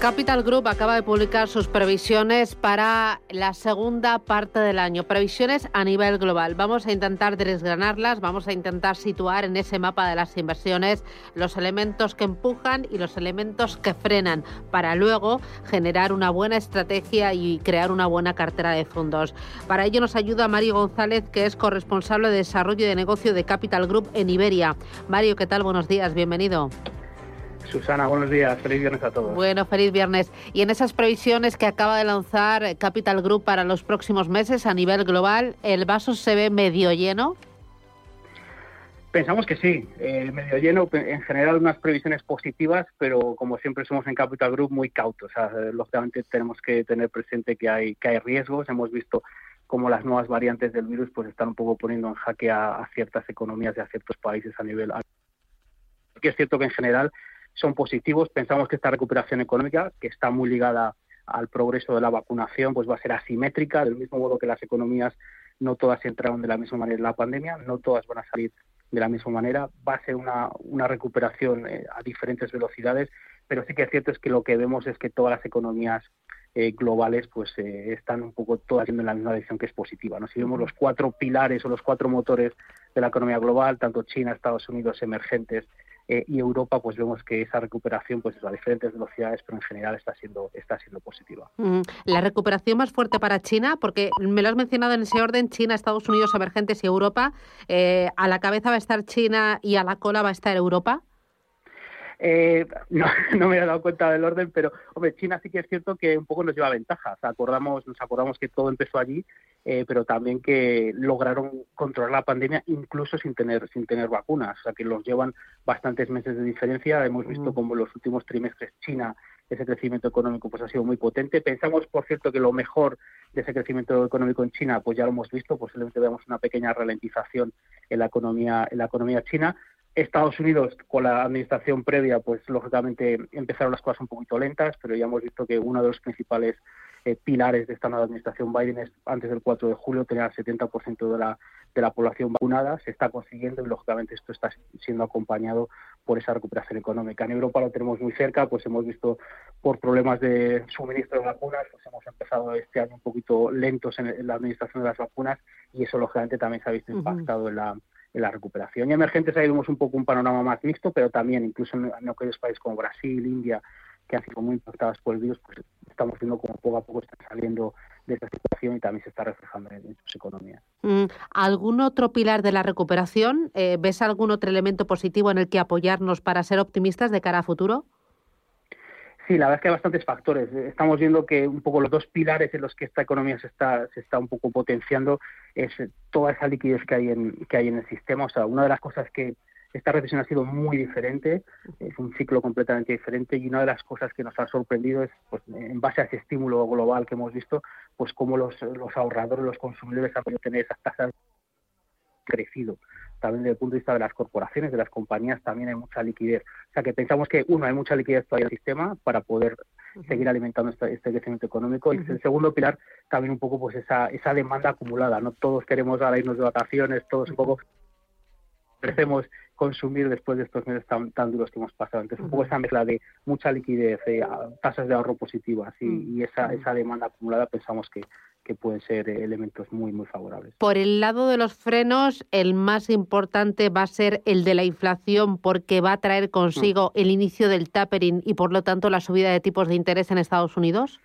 Capital Group acaba de publicar sus previsiones para la segunda parte del año, previsiones a nivel global. Vamos a intentar desgranarlas, vamos a intentar situar en ese mapa de las inversiones los elementos que empujan y los elementos que frenan para luego generar una buena estrategia y crear una buena cartera de fondos. Para ello nos ayuda Mario González, que es corresponsable de desarrollo de negocio de Capital Group en Iberia. Mario, ¿qué tal? Buenos días, bienvenido. Susana, buenos días. Feliz viernes a todos. Bueno, feliz viernes. Y en esas previsiones que acaba de lanzar Capital Group para los próximos meses a nivel global, ¿el vaso se ve medio lleno? Pensamos que sí, eh, medio lleno, en general unas previsiones positivas, pero como siempre somos en Capital Group muy cautos. lógicamente tenemos que tener presente que hay, que hay riesgos. Hemos visto cómo las nuevas variantes del virus pues están un poco poniendo en jaque a, a ciertas economías y a ciertos países a nivel. Que es cierto que en general son positivos. Pensamos que esta recuperación económica, que está muy ligada al progreso de la vacunación, pues va a ser asimétrica, del mismo modo que las economías no todas entraron de la misma manera en la pandemia, no todas van a salir de la misma manera, va a ser una, una recuperación eh, a diferentes velocidades, pero sí que es cierto es que lo que vemos es que todas las economías eh, globales pues eh, están un poco todas yendo en la misma dirección que es positiva. ¿no? Si vemos los cuatro pilares o los cuatro motores de la economía global, tanto China, Estados Unidos, emergentes eh, y Europa pues vemos que esa recuperación pues a diferentes velocidades pero en general está siendo está siendo positiva. La recuperación más fuerte para China porque me lo has mencionado en ese orden China Estados Unidos emergentes y Europa eh, a la cabeza va a estar China y a la cola va a estar Europa eh, no, no, me he dado cuenta del orden, pero hombre, China sí que es cierto que un poco nos lleva ventaja. acordamos, nos acordamos que todo empezó allí, eh, pero también que lograron controlar la pandemia incluso sin tener sin tener vacunas. O sea, que los llevan bastantes meses de diferencia. Hemos visto como en los últimos trimestres China ese crecimiento económico pues ha sido muy potente. Pensamos, por cierto, que lo mejor de ese crecimiento económico en China, pues ya lo hemos visto, posiblemente veamos una pequeña ralentización en la economía en la economía china, Estados Unidos, con la administración previa, pues lógicamente empezaron las cosas un poquito lentas, pero ya hemos visto que uno de los principales eh, pilares de esta nueva administración Biden es antes del 4 de julio tener el 70% de la, de la población vacunada. Se está consiguiendo y lógicamente esto está siendo acompañado por esa recuperación económica. En Europa lo tenemos muy cerca, pues hemos visto por problemas de suministro de vacunas, pues hemos empezado este año un poquito lentos en, la administración de las vacunas y eso lógicamente también se ha visto impactado en la en la recuperación. Y emergentes ahí vemos un poco un panorama más mixto, pero también incluso en, aquellos países como Brasil, India, que han sido muy impactadas por el virus, pues estamos viendo como poco a poco están saliendo de esta situación y también se está reflejando en, sus economías. Mm, ¿Algún otro pilar de la recuperación? Eh, ¿Ves algún otro elemento positivo en el que apoyarnos para ser optimistas de cara a futuro? Sí, la verdad es que hay bastantes factores. Estamos viendo que un poco los dos pilares en los que esta economía se está, se está un poco potenciando es toda esa liquidez que hay en, que hay en el sistema. O sea, una de las cosas que esta recesión ha sido muy diferente, es un ciclo completamente diferente y una de las cosas que nos ha sorprendido es, pues, en base a ese estímulo global que hemos visto, pues cómo los, los ahorradores, los consumidores han podido tener esas tasas crecido también desde el punto de vista de las corporaciones, de las compañías, también hay mucha liquidez. O sea que pensamos que, uno, hay mucha liquidez todavía en el sistema para poder seguir alimentando este, este, crecimiento económico. Y el segundo pilar, también un poco pues esa, esa demanda acumulada. No todos queremos ahora irnos de vacaciones, todos un poco crecemos consumir después de estos meses tan, tan duros que hemos pasado. Entonces, un poco esa mezcla de mucha liquidez, eh, tasas de ahorro positivas y, y esa, esa demanda acumulada pensamos que, que pueden ser elementos muy, muy favorables. Por el lado de los frenos, el más importante va a ser el de la inflación porque va a traer consigo mm. el inicio del tapering y por lo tanto la subida de tipos de interés en Estados Unidos.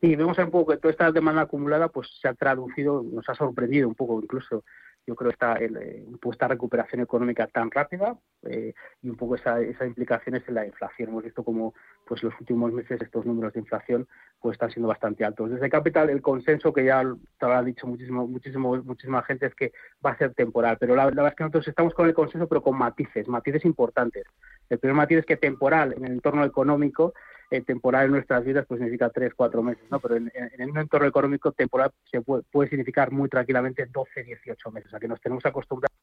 Sí, vemos un poco que toda esta demanda acumulada pues se ha traducido, nos ha sorprendido un poco incluso yo creo esta, el, eh, esta recuperación económica tan rápida eh, y un poco esa, esas implicaciones en la inflación. Hemos visto como pues los últimos meses estos números de inflación pues están siendo bastante altos. Desde Capital el consenso que ya te ha dicho muchísimo, muchísimo, muchísima gente es que va a ser temporal, pero la, verdad es que nosotros estamos con el consenso pero con matices, matices importantes. El primer matiz es que temporal en el entorno económico eh, temporal en nuestras vidas pues significa tres, cuatro meses, ¿no? Pero en, un entorno económico temporal se puede, puede, significar muy tranquilamente 12, 18 meses. O sea que nos tenemos acostumbrados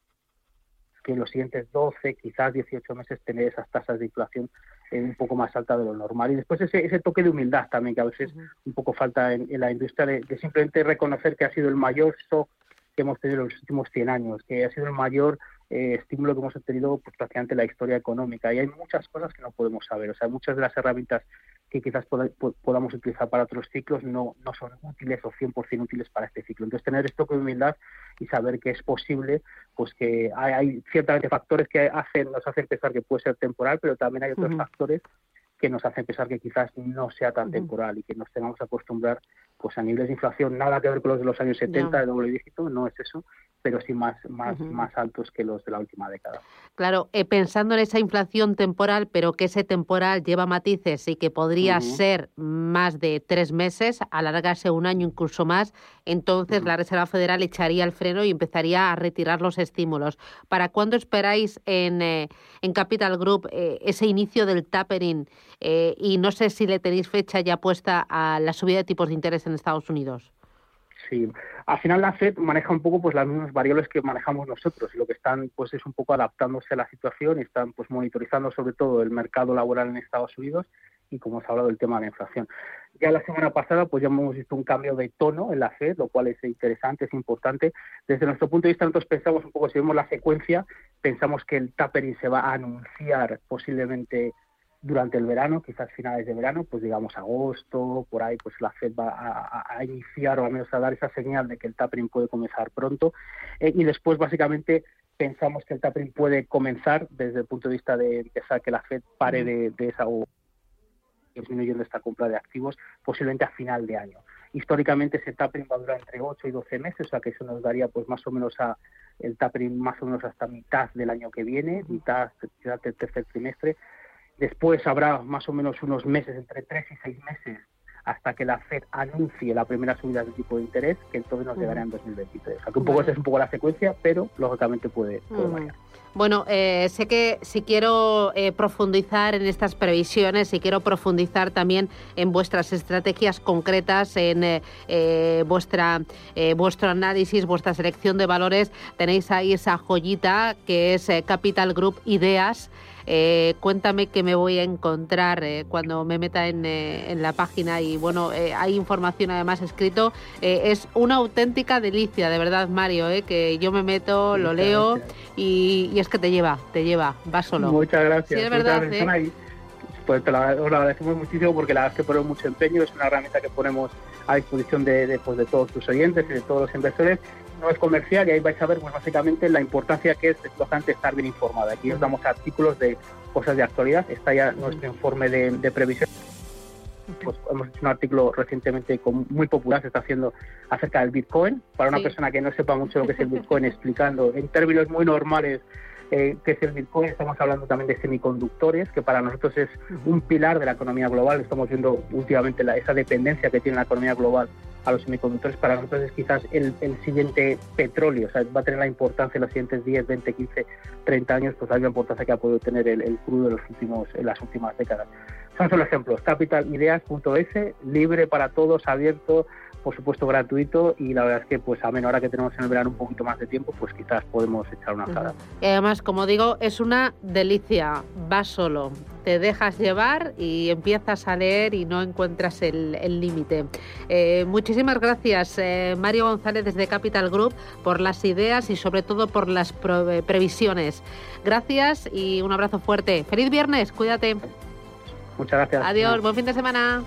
que en los siguientes 12, quizás 18 meses tener esas tasas de inflación eh, un poco más altas de lo normal. Y después ese, ese toque de humildad también que a veces un poco falta en, la industria de, simplemente reconocer que ha sido el mayor shock que hemos tenido en los últimos 100 años, que ha sido el mayor eh, estímulo que hemos tenido pues, prácticamente la historia económica. Y hay muchas cosas que no podemos saber. O sea, muchas de las herramientas que quizás podamos utilizar para otros ciclos no, no son útiles o 100% útiles para este ciclo. Entonces, tener esto con humildad y saber que es posible, pues que hay, hay ciertamente factores que hacen, nos hacen pensar que puede ser temporal, pero también hay otros factores que nos hacen pensar que quizás no sea tan temporal y que nos tengamos que acostumbrar pues a niveles de inflación nada que ver con los de los años 70 de doble dígito, no es eso, pero sí más, más, más altos que los de la última década. Claro, eh, pensando en esa inflación temporal, pero que ese temporal lleva matices y que podría ser más de tres meses, alargarse un año incluso más, entonces la Reserva Federal echaría el freno y empezaría a retirar los estímulos. ¿Para cuándo esperáis en, eh, en Capital Group eh, ese inicio del tapering? y no sé si le tenéis fecha ya puesta a la subida de tipos de interés en Estados Unidos. Sí, al final la Fed maneja un poco pues las mismas variables que manejamos nosotros lo que están pues es un poco adaptándose a la situación y están pues monitorizando sobre todo el mercado laboral en Estados Unidos y como os ha hablado del tema de la inflación. Ya la semana pasada pues ya hemos visto un cambio de tono en la Fed, lo cual es interesante, es importante. Desde nuestro punto de vista nosotros pensamos un poco, si vemos la secuencia, pensamos que el tapering se va a anunciar posiblemente durante el verano, quizás finales de verano, pues digamos agosto, por ahí, pues la Fed va a, iniciar o al menos a dar esa señal de que el tapering puede comenzar pronto. Eh, y después, básicamente, pensamos que el tapering puede comenzar desde el punto de vista de empezar que la Fed pare de, de esa o disminuyendo esta compra de activos posiblemente a final de año. Históricamente ese tapering va a durar entre 8 y 12 meses, o sea que eso nos daría pues más o menos a el tapering más o menos hasta mitad del año que viene, mitad del tercer trimestre. Después habrá más o menos unos meses, entre tres y seis meses, hasta que la Fed anuncie la primera subida de tipo de interés, que entonces nos llegará en 2023. O sea, que un poco esa es un poco la secuencia, pero lógicamente puede, variar. Bueno, eh, sé que si quiero eh, profundizar en estas previsiones, si quiero profundizar también en vuestras estrategias concretas, en eh, vuestra, vuestro análisis, vuestra selección de valores, tenéis ahí esa joyita que es Capital Group Ideas. Eh, cuéntame qué me voy a encontrar eh, cuando me meta en, eh, en, la página y bueno, hay información además escrito. es una auténtica delicia, de verdad, Mario, que yo me meto, lo leo y, es que te lleva, te lleva, va solo. Muchas gracias. Sí, es verdad. Pues te lo, agradecemos muchísimo porque la verdad es que ponemos mucho empeño, es una herramienta que ponemos a disposición de, de, pues, de todos tus oyentes y de todos los inversores no es comercial y ahí vais a ver pues básicamente la importancia que es lógicamente estar bien informada. Aquí os damos artículos de cosas de actualidad, está ya nuestro informe de, previsión. Pues hemos hecho un artículo recientemente muy popular, se está haciendo acerca del Bitcoin. Para una persona que no sepa mucho lo que es el Bitcoin, explicando en términos muy normales eh, qué es el Bitcoin, estamos hablando también de semiconductores, que para nosotros es un pilar de la economía global. Estamos viendo últimamente la, esa dependencia que tiene la economía global a los semiconductores, para nosotros es quizás el, siguiente petróleo, o sea, va a tener la importancia en los siguientes 10, 20, 15, 30 años, pues hay la importancia que ha podido tener el, crudo en, los últimos, en las últimas décadas. Son solo ejemplos, capitalideas.es, libre para todos, abierto, por supuesto gratuito y la verdad es que pues a menos hora que tenemos en el verano un poquito más de tiempo, pues quizás podemos echar una cara. Y además, como digo, es una delicia, vas solo, te dejas llevar y empiezas a leer y no encuentras el límite. Eh, muchísimas gracias, eh, Mario González desde Capital Group, por las ideas y sobre todo por las eh, previsiones. Gracias y un abrazo fuerte. Feliz viernes, cuídate. Muchas gracias. Adiós, buen fin de semana.